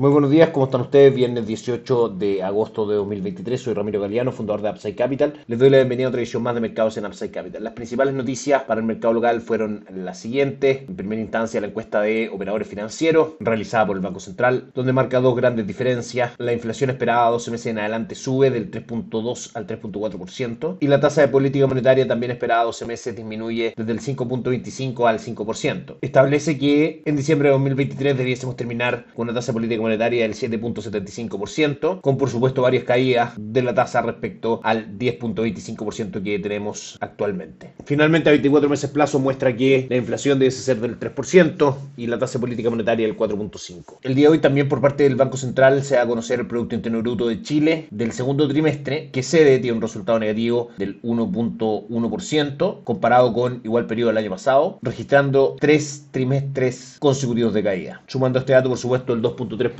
Muy buenos días, ¿cómo están ustedes? Viernes 18 de agosto de 2023, soy Ramiro Galeano, fundador de Upside Capital. Les doy la bienvenida a otra edición más de mercados en Upside Capital. Las principales noticias para el mercado local fueron las siguientes. En primera instancia, la encuesta de operadores financieros realizada por el Banco Central, donde marca dos grandes diferencias. La inflación esperada a 12 meses en adelante sube del 3.2 al 3.4% y la tasa de política monetaria también esperada a 12 meses disminuye desde el 5.25 al 5%. Establece que en diciembre de 2023 debiésemos terminar con una tasa de política monetaria monetaria del 7.75%, con por supuesto varias caídas de la tasa respecto al 10.25% que tenemos actualmente. Finalmente, a 24 meses plazo muestra que la inflación debe ser del 3% y la tasa política monetaria del 4.5%. El día de hoy también por parte del Banco Central se va a conocer el Producto Interno Bruto de Chile del segundo trimestre, que cede tiene un resultado negativo del 1.1% comparado con igual periodo del año pasado, registrando tres trimestres consecutivos de caída. Sumando este dato, por supuesto, el 2.3%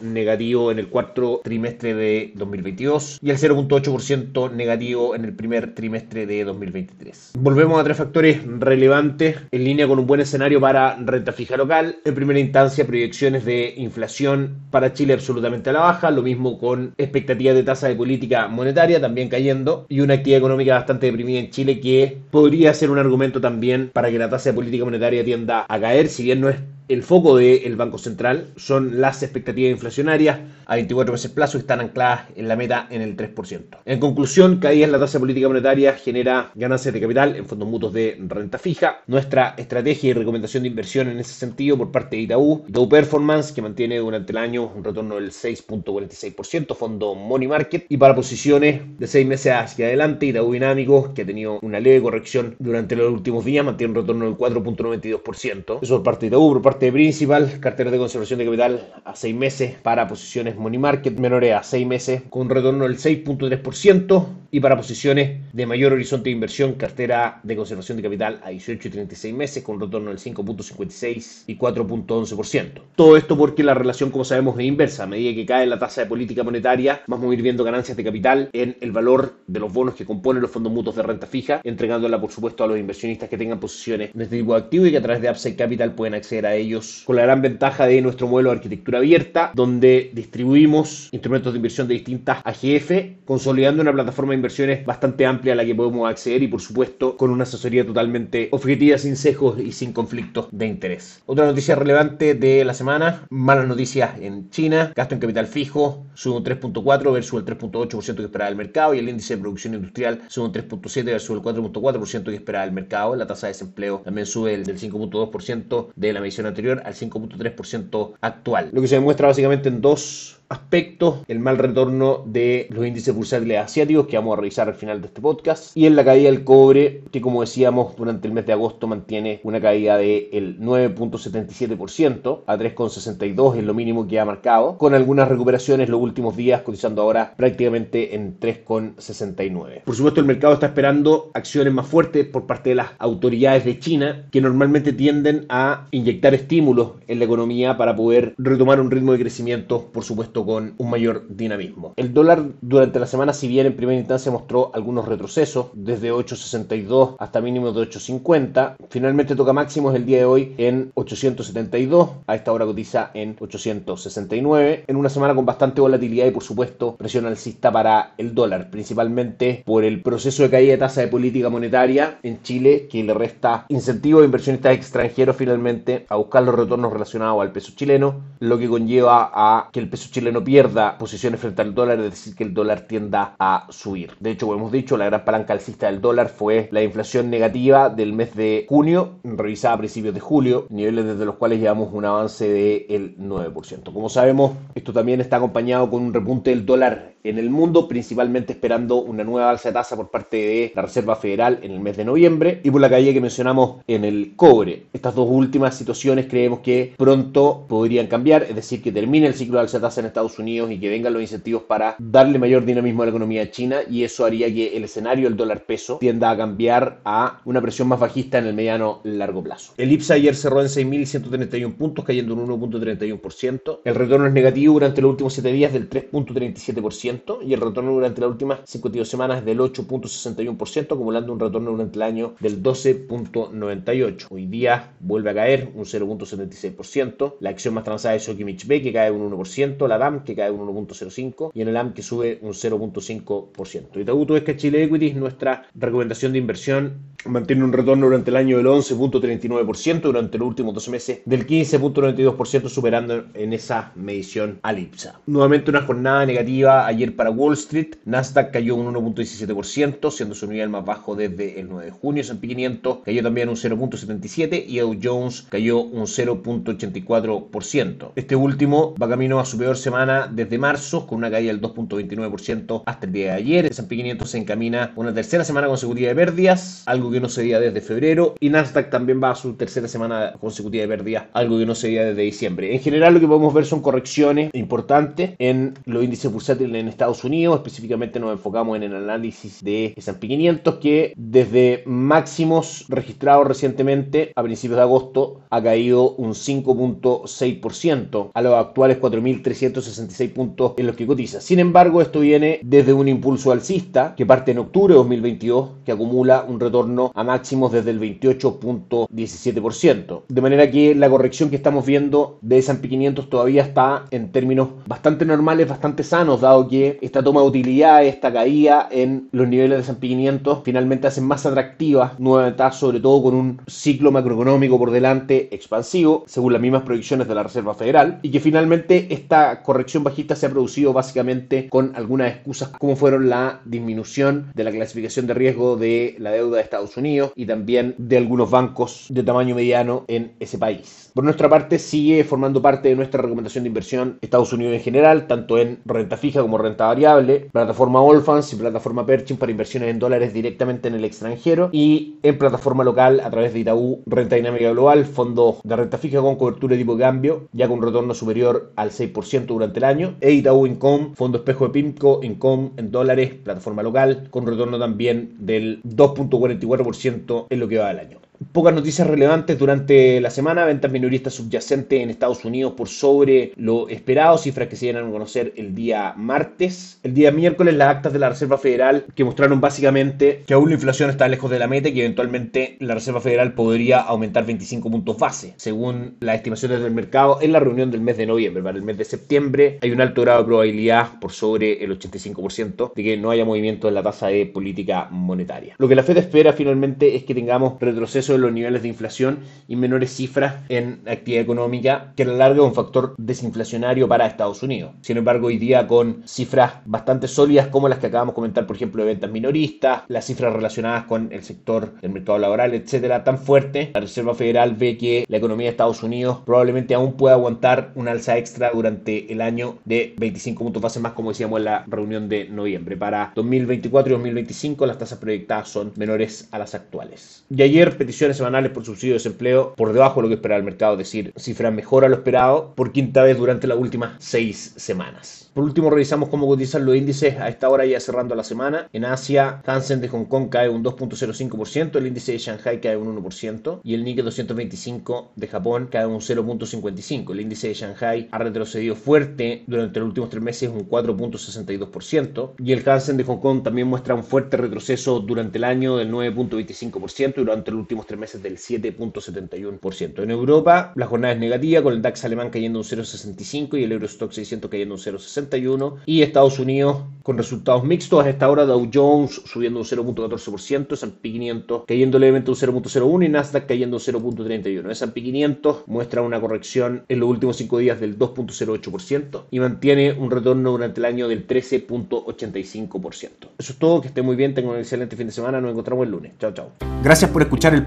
negativo en el cuarto trimestre de 2022 y el 0.8% negativo en el primer trimestre de 2023. Volvemos a tres factores relevantes en línea con un buen escenario para renta fija local. En primera instancia, proyecciones de inflación para Chile absolutamente a la baja, lo mismo con expectativas de tasa de política monetaria también cayendo y una actividad económica bastante deprimida en Chile que podría ser un argumento también para que la tasa de política monetaria tienda a caer, si bien no es el foco del Banco Central son las expectativas inflacionarias a 24 meses plazo están ancladas en la meta en el 3%. En conclusión, caída en la tasa política monetaria genera ganancias de capital en fondos mutuos de renta fija. Nuestra estrategia y recomendación de inversión en ese sentido por parte de Itaú, Itaú Performance, que mantiene durante el año un retorno del 6.46%, fondo Money Market, y para posiciones de 6 meses hacia adelante, Itaú Dinámico, que ha tenido una leve corrección durante los últimos días, mantiene un retorno del 4.92%. Eso por parte de Itaú, por parte Principal, cartera de conservación de capital a 6 meses para posiciones money market menores a 6 meses con un retorno del 6.3% y para posiciones de mayor horizonte de inversión, cartera de conservación de capital a 18 y 36 meses con un retorno del 5.56 y 4.11%. Todo esto porque la relación, como sabemos, es inversa. A medida que cae la tasa de política monetaria, vamos a ir viendo ganancias de capital en el valor de los bonos que componen los fondos mutuos de renta fija, entregándola, por supuesto, a los inversionistas que tengan posiciones de este tipo de activo y que a través de Upside Capital pueden acceder a ellos con la gran ventaja de nuestro modelo de arquitectura abierta, donde distribuimos instrumentos de inversión de distintas AGF, consolidando una plataforma de inversiones bastante amplia a la que podemos acceder y por supuesto con una asesoría totalmente objetiva, sin sesgos y sin conflictos de interés. Otra noticia relevante de la semana, malas noticias en China, gasto en capital fijo sube un 3.4 versus el 3.8% que esperaba el mercado y el índice de producción industrial sube un 3.7 versus el 4.4% que esperaba el mercado. La tasa de desempleo también sube del 5.2% de la medición anterior al 5.3% actual. Lo que se demuestra básicamente en dos aspectos, el mal retorno de los índices bursátiles asiáticos que vamos a revisar al final de este podcast y en la caída del cobre que como decíamos durante el mes de agosto mantiene una caída del 9.77% a 3.62 es lo mínimo que ha marcado con algunas recuperaciones los últimos días cotizando ahora prácticamente en 3.69 por supuesto el mercado está esperando acciones más fuertes por parte de las autoridades de China que normalmente tienden a inyectar estímulos en la economía para poder retomar un ritmo de crecimiento por supuesto con un mayor dinamismo. El dólar durante la semana, si bien en primera instancia mostró algunos retrocesos, desde 8.62 hasta mínimos de 8.50, finalmente toca máximos el día de hoy en 872, a esta hora cotiza en 869, en una semana con bastante volatilidad y por supuesto presión alcista para el dólar, principalmente por el proceso de caída de tasa de política monetaria en Chile, que le resta incentivo de inversionistas extranjeros finalmente a buscar los retornos relacionados al peso chileno, lo que conlleva a que el peso chileno no pierda posiciones frente al dólar, es decir, que el dólar tienda a subir. De hecho, como hemos dicho, la gran palanca alcista del dólar fue la inflación negativa del mes de junio, revisada a principios de julio, niveles desde los cuales llevamos un avance del 9%. Como sabemos, esto también está acompañado con un repunte del dólar en el mundo, principalmente esperando una nueva alza de tasa por parte de la Reserva Federal en el mes de noviembre y por la caída que mencionamos en el cobre. Estas dos últimas situaciones creemos que pronto podrían cambiar, es decir, que termine el ciclo de alza de tasa en Estados Unidos y que vengan los incentivos para darle mayor dinamismo a la economía china y eso haría que el escenario del dólar peso tienda a cambiar a una presión más bajista en el mediano largo plazo. El IPSA ayer cerró en 6.131 puntos, cayendo un 1.31%. El retorno es negativo durante los últimos 7 días del 3.37% y el retorno durante las últimas 52 semanas del 8.61%, acumulando un retorno durante el año del 12.98%. Hoy día vuelve a caer un 0.76%. La acción más transada es Sokimich B, que cae un 1%, la DAM, que cae un 1.05%, y en el AM, que sube un 0.5%. Itaú es que Chile Equities, nuestra recomendación de inversión mantiene un retorno durante el año del 11.39%, durante los últimos 12 meses del 15.92%, superando en esa medición al IPSA. Nuevamente una jornada negativa ayer para Wall Street. Nasdaq cayó un 1.17%, siendo su nivel más bajo desde el 9 de junio. S&P 500 cayó también un 0.77% y Dow Jones cayó un 0.84%. Este último va camino a su peor semana desde marzo, con una caída del 2.29% hasta el día de ayer. S&P 500 se encamina una tercera semana consecutiva de pérdidas, algo que no se veía desde febrero, y Nasdaq también va a su tercera semana consecutiva de pérdidas, algo que no se veía desde diciembre. En general lo que podemos ver son correcciones importantes en los índices bursátiles en Estados Unidos, específicamente nos enfocamos en el análisis de S&P 500 que desde máximos registrados recientemente a principios de agosto ha caído un 5.6% a los actuales 4.366 puntos en los que cotiza. Sin embargo, esto viene desde un impulso alcista que parte en octubre de 2022 que acumula un retorno a máximos desde el 28.17%. De manera que la corrección que estamos viendo de S&P 500 todavía está en términos bastante normales, bastante sanos, dado que esta toma de utilidad, esta caída en los niveles de S&P 500 finalmente hacen más atractivas nuevamente, sobre todo con un ciclo macroeconómico por delante expansivo, según las mismas proyecciones de la Reserva Federal, y que finalmente esta corrección bajista se ha producido básicamente con algunas excusas como fueron la disminución de la clasificación de riesgo de la deuda de Estados Unidos y también de algunos bancos de tamaño mediano en ese país. Por nuestra parte, sigue formando parte de nuestra recomendación de inversión Estados Unidos en general, tanto en renta fija como renta variable, plataforma Allfans y plataforma Perching para inversiones en dólares directamente en el extranjero y en plataforma local a través de Itaú Renta Dinámica Global, fondo de renta fija con cobertura de tipo de cambio, ya con retorno superior al 6% durante el año, e Itaú Income, fondo espejo de PIMCO, Income en dólares, plataforma local, con retorno también del 2.44 en lo que va del año. Pocas noticias relevantes durante la semana. Ventas minoristas subyacentes en Estados Unidos por sobre lo esperado. Cifras que se dieron a conocer el día martes. El día miércoles las actas de la Reserva Federal que mostraron básicamente que aún la inflación está lejos de la meta y que eventualmente la Reserva Federal podría aumentar 25 puntos base. Según las estimaciones del mercado en la reunión del mes de noviembre. El mes de septiembre hay un alto grado de probabilidad por sobre el 85% de que no haya movimiento en la tasa de política monetaria. Lo que la Fed espera finalmente es que tengamos retroceso de los niveles de inflación y menores cifras en actividad económica, que a la larga es un factor desinflacionario para Estados Unidos. Sin embargo, hoy día con cifras bastante sólidas como las que acabamos de comentar, por ejemplo, de ventas minoristas, las cifras relacionadas con el sector del mercado laboral, etcétera, tan fuerte, la Reserva Federal ve que la economía de Estados Unidos probablemente aún pueda aguantar una alza extra durante el año de 25 puntos base más, como decíamos en la reunión de noviembre. Para 2024 y 2025 las tasas proyectadas son menores a las actuales. Y ayer petición semanales por subsidio de desempleo por debajo de lo que esperaba el mercado, es decir, cifra mejor a lo esperado por quinta vez durante las últimas seis semanas. Por último, revisamos cómo cotizan los índices a esta hora ya cerrando la semana. En Asia, Hansen de Hong Kong cae un 2.05%, el índice de Shanghai cae un 1% y el Nikkei 225 de Japón cae un 0.55%. El índice de Shanghai ha retrocedido fuerte durante los últimos tres meses un 4.62% y el Hansen de Hong Kong también muestra un fuerte retroceso durante el año del 9.25% y durante los tres meses del 7.71%. En Europa, la jornada es negativa con el DAX alemán cayendo un 0.65 y el Eurostock 600 cayendo un 0.60 y Estados Unidos con resultados mixtos. A esta hora Dow Jones subiendo un 0.14%, S&P 500 cayendo levemente un 0.01 y Nasdaq cayendo un 0.31. S&P 500 muestra una corrección en los últimos 5 días del 2.08% y mantiene un retorno durante el año del 13.85%. Eso es todo, que esté muy bien, tengan un excelente fin de semana, nos encontramos el lunes. Chao, chao. Gracias por escuchar el